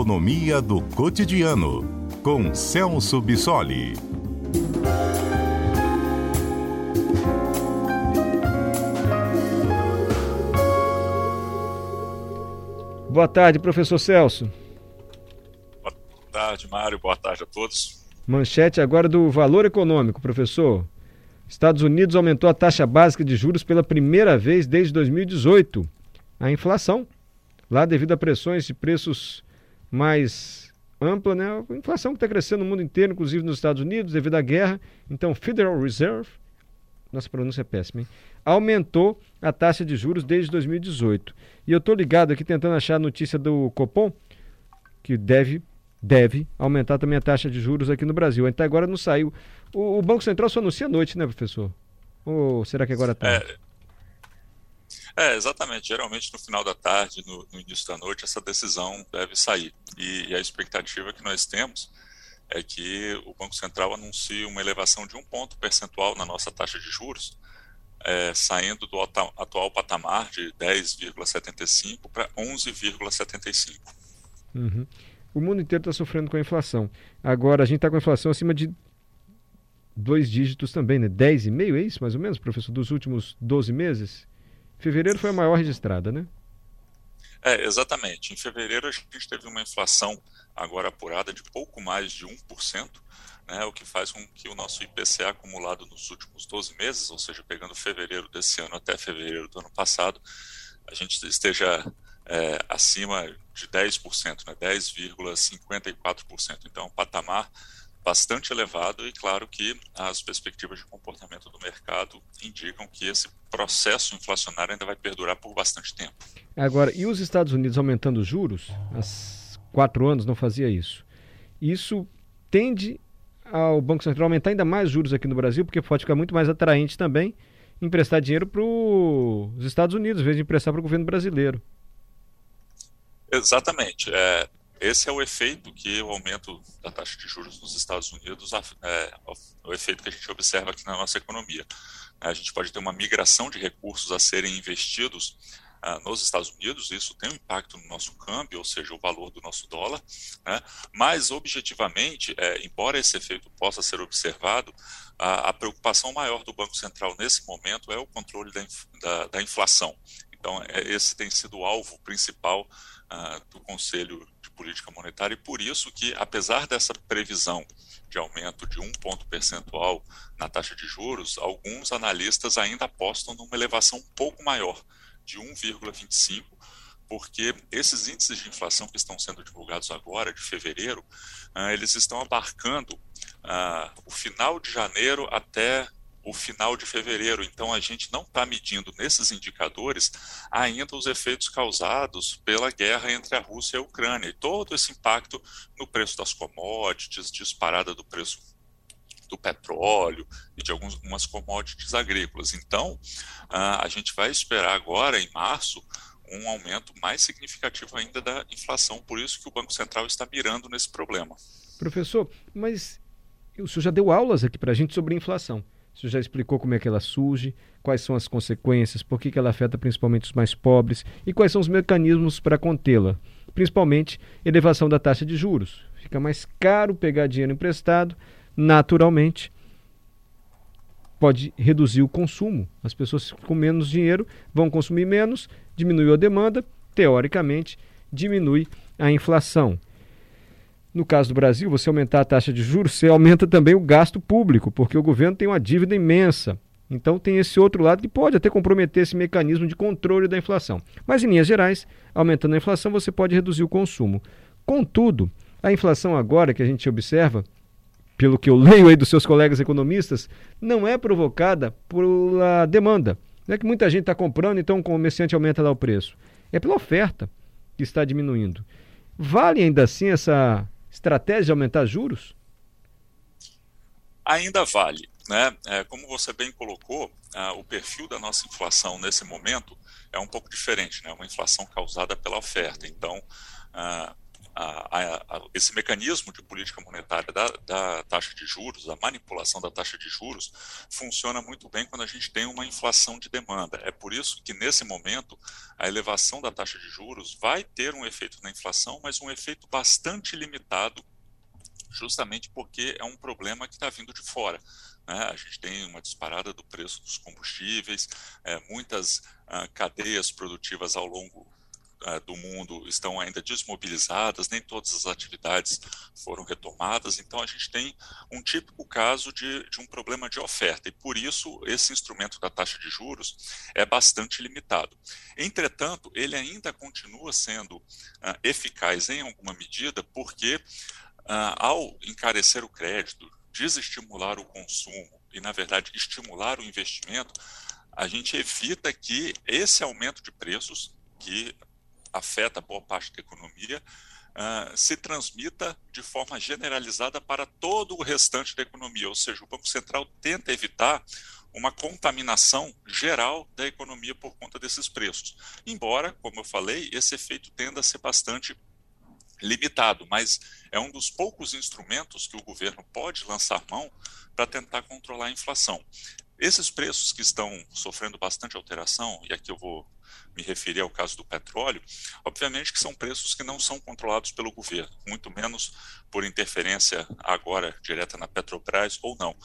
Economia do Cotidiano, com Celso Bissoli. Boa tarde, professor Celso. Boa tarde, Mário. Boa tarde a todos. Manchete agora do valor econômico, professor. Estados Unidos aumentou a taxa básica de juros pela primeira vez desde 2018. A inflação, lá devido a pressões de preços mais ampla, né? A inflação que está crescendo no mundo inteiro, inclusive nos Estados Unidos, devido à guerra. Então, Federal Reserve, nossa pronúncia é péssima, hein? aumentou a taxa de juros desde 2018. E eu estou ligado aqui tentando achar a notícia do Copom, que deve, deve aumentar também a taxa de juros aqui no Brasil. Até agora não saiu. O, o Banco Central só anuncia à noite, né, professor? Ou será que agora está? É, é, exatamente. Geralmente no final da tarde, no, no, início da noite, essa decisão deve sair. E, e, a expectativa que nós temos é que o Banco Central anuncie uma elevação de um ponto percentual na nossa taxa de juros, é, saindo do atual patamar de 10,75 para 11,75. Uhum. O mundo inteiro está sofrendo com a inflação. Agora, a gente está com a inflação acima de dois dígitos também, né? 10,5 é isso, mais ou menos, professor, dos últimos 12 meses? Fevereiro foi a maior registrada, né? É, exatamente. Em fevereiro a gente teve uma inflação agora apurada de pouco mais de 1%, né, o que faz com que o nosso IPCA acumulado nos últimos 12 meses, ou seja, pegando fevereiro desse ano até fevereiro do ano passado, a gente esteja é, acima de 10%, né, 10,54%. Então, é um patamar bastante elevado e claro que as perspectivas de comportamento do mercado indicam que esse processo inflacionário ainda vai perdurar por bastante tempo. Agora, e os Estados Unidos aumentando os juros? Há quatro anos não fazia isso. Isso tende ao Banco Central aumentar ainda mais juros aqui no Brasil, porque pode ficar muito mais atraente também emprestar dinheiro para os Estados Unidos, em vez de emprestar para o governo brasileiro. Exatamente. É, esse é o efeito que o aumento da taxa de juros nos Estados Unidos é, o efeito que a gente observa aqui na nossa economia. A gente pode ter uma migração de recursos a serem investidos ah, nos Estados Unidos, isso tem um impacto no nosso câmbio, ou seja, o valor do nosso dólar, né? mas objetivamente, é, embora esse efeito possa ser observado, a, a, preocupação maior do Banco Central nesse momento é o controle da, da, da inflação. Então, é, esse tem sido o alvo principal uh, do Conselho Política Monetária, e por isso que, apesar dessa previsão de aumento de um ponto percentual na taxa de juros, alguns analistas ainda apostam numa elevação um pouco maior, de 1,25, porque esses índices de inflação que estão sendo divulgados agora, de fevereiro, uh, eles estão abarcando uh, o final de janeiro até o final de fevereiro. Então, a gente não está medindo nesses indicadores ainda os efeitos causados pela guerra entre a Rússia e a Ucrânia e todo esse impacto no preço das commodities, disparada do preço do petróleo e de algumas commodities agrícolas. Então, a gente vai esperar agora, em março, um aumento mais significativo ainda da inflação. Por isso que o Banco Central está mirando nesse problema. Professor, mas o senhor já deu aulas aqui para a gente sobre inflação. Você já explicou como é que ela surge, quais são as consequências, por que, que ela afeta principalmente os mais pobres e quais são os mecanismos para contê-la. Principalmente elevação da taxa de juros. Fica mais caro pegar dinheiro emprestado, naturalmente pode reduzir o consumo. As pessoas com menos dinheiro vão consumir menos, diminui a demanda, teoricamente diminui a inflação. No caso do Brasil, você aumentar a taxa de juros, você aumenta também o gasto público, porque o governo tem uma dívida imensa. Então tem esse outro lado que pode até comprometer esse mecanismo de controle da inflação. Mas em linhas gerais, aumentando a inflação, você pode reduzir o consumo. Contudo, a inflação agora que a gente observa, pelo que eu leio aí dos seus colegas economistas, não é provocada pela demanda. Não é que muita gente está comprando, então o comerciante aumenta lá o preço. É pela oferta que está diminuindo. Vale ainda assim essa estratégia de aumentar juros? Ainda vale. Né? É, como você bem colocou, o perfil da nossa inflação nesse momento é um pouco diferente, né? uma inflação causada pela oferta. Então, a, a, esse mecanismo de política monetária da, da, taxa de juros, a manipulação da taxa de juros, funciona muito bem quando a gente tem uma inflação de demanda. É por isso que, nesse momento, a elevação da taxa de juros vai ter um efeito na inflação, mas um efeito bastante limitado, justamente porque é um problema que está vindo de fora. Né? A gente tem uma disparada do preço dos combustíveis, é, muitas uh, cadeias produtivas ao longo do mundo estão ainda desmobilizadas, nem todas as atividades foram retomadas, então a gente tem um típico caso de, de um problema de oferta, e por isso esse instrumento da taxa de juros é bastante limitado. Entretanto, ele ainda continua sendo uh, eficaz em alguma medida, porque uh, ao encarecer o crédito, desestimular o consumo e, na verdade, estimular o investimento, a gente evita que esse aumento de preços, que afeta boa parte da economia, uh, se transmita de forma generalizada para todo o restante da economia. Ou seja, o Banco Central tenta evitar uma contaminação geral da economia por conta desses preços. Embora, como eu falei, esse efeito tenda a ser bastante limitado, mas é um dos poucos instrumentos que o governo pode lançar mão para tentar controlar a inflação. Esses preços que estão sofrendo bastante alteração, e aqui eu vou me referir ao caso do petróleo, obviamente que são preços que não são controlados pelo governo, muito menos por interferência agora direta na Petrobras ou não.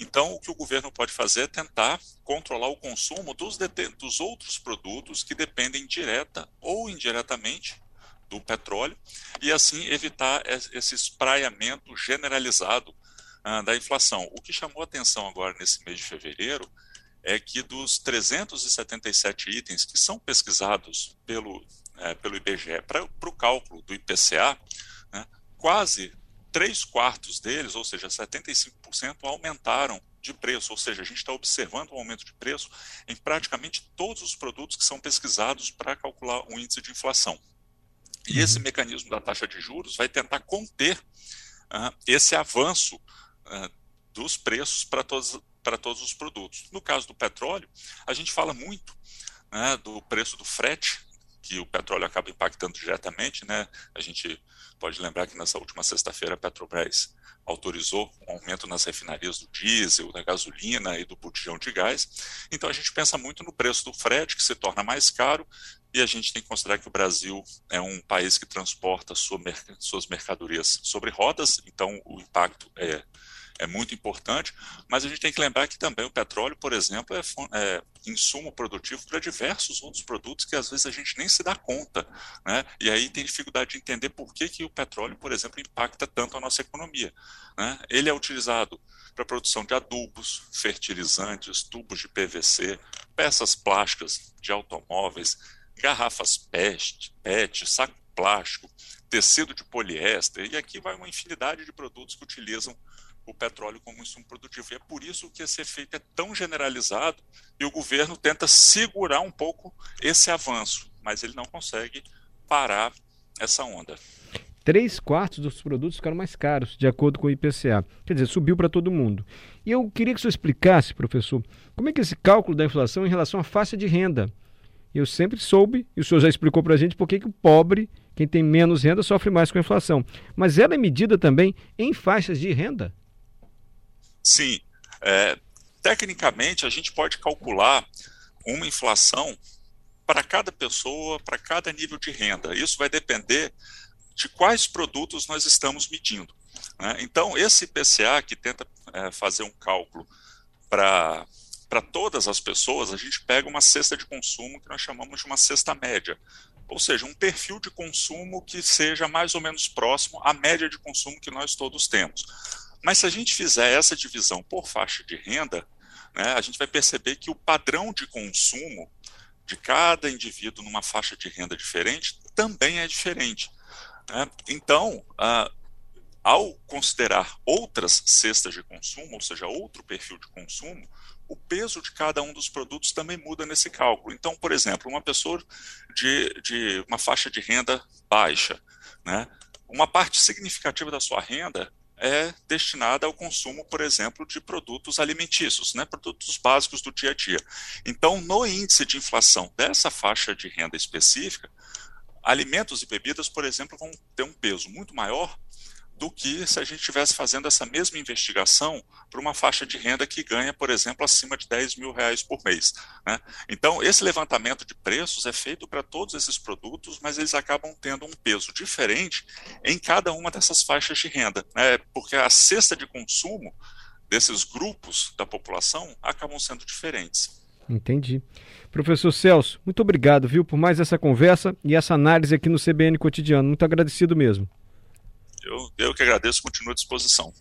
Então, o que o governo pode fazer é tentar controlar o consumo dos, dos outros produtos que dependem direta ou indiretamente do petróleo e assim evitar esse espraiamento generalizado ah, da inflação. O que chamou atenção agora nesse mês de fevereiro é que dos 377 itens que são pesquisados pelo, é, pelo IBGE para o cálculo do IPCA, né, quase três quartos deles, ou seja, 75%, aumentaram de preço, ou seja, a gente está observando um aumento de preço em praticamente todos os produtos que são pesquisados para calcular o índice de inflação. E esse uhum. mecanismo da taxa de juros vai tentar conter uh, esse avanço uh, dos preços para todos, para todos os produtos. No caso do petróleo, a gente fala muito né, do preço do frete, que o petróleo acaba impactando diretamente. Né? A gente pode lembrar que nessa última sexta-feira a Petrobras autorizou um aumento nas refinarias do diesel, da gasolina e do botijão de gás. Então a gente pensa muito no preço do frete, que se torna mais caro, e a gente tem que considerar que o Brasil é um país que transporta sua, suas mercadorias sobre rodas, então o impacto é é muito importante, mas a gente tem que lembrar que também o petróleo, por exemplo, é, é insumo produtivo para diversos outros produtos que às vezes a gente nem se dá conta, né? E aí tem dificuldade de entender por que, que o petróleo, por exemplo, impacta tanto a nossa economia. Né? Ele é utilizado para a produção de adubos, fertilizantes, tubos de PVC, peças plásticas de automóveis, garrafas PET, PET saco plástico, tecido de poliéster, e aqui vai uma infinidade de produtos que utilizam o petróleo como insumo produtivo. E é por isso que esse efeito é tão generalizado e o governo tenta segurar um pouco esse avanço, mas ele não consegue parar essa onda. Três quartos dos produtos ficaram mais caros, de acordo com o IPCA. Quer dizer, subiu para todo mundo. E eu queria que o senhor explicasse, professor, como é que esse cálculo da inflação em relação à faixa de renda. Eu sempre soube, e o senhor já explicou para a gente por que o pobre, quem tem menos renda, sofre mais com a inflação. Mas ela é medida também em faixas de renda? Sim. É, tecnicamente, a gente pode calcular uma inflação para cada pessoa, para cada nível de renda. Isso vai depender de quais produtos nós estamos medindo. Né? Então, esse IPCA, que tenta é, fazer um cálculo para para todas as pessoas, a gente pega uma cesta de consumo que nós chamamos de uma cesta média. Ou seja, um perfil de consumo que seja mais ou menos próximo à média de consumo que nós todos temos. Mas se a gente fizer essa divisão por faixa de renda, né, a gente vai perceber que o padrão de consumo de cada indivíduo numa faixa de renda diferente também é diferente. Né? Então, ah, ao considerar outras cestas de consumo, ou seja, outro perfil de consumo, o peso de cada um dos produtos também muda nesse cálculo. Então, por exemplo, uma pessoa de, de uma faixa de renda baixa, né, uma parte significativa da sua renda é destinada ao consumo, por exemplo, de produtos alimentícios, né, produtos básicos do dia a dia. Então, no índice de inflação dessa faixa de renda específica, alimentos e bebidas, por exemplo, vão ter um peso muito maior do que se a gente estivesse fazendo essa mesma investigação para uma faixa de renda que ganha, por exemplo, acima de 10 mil reais por mês. Né? Então, esse levantamento de preços é feito para todos esses produtos, mas eles acabam tendo um peso diferente em cada uma dessas faixas de renda, né? porque a cesta de consumo desses grupos da população acabam sendo diferentes. Entendi. Professor Celso, muito obrigado, viu, por mais essa conversa e essa análise aqui no CBN Cotidiano. Muito agradecido mesmo. Eu, eu que agradeço, continuo à disposição.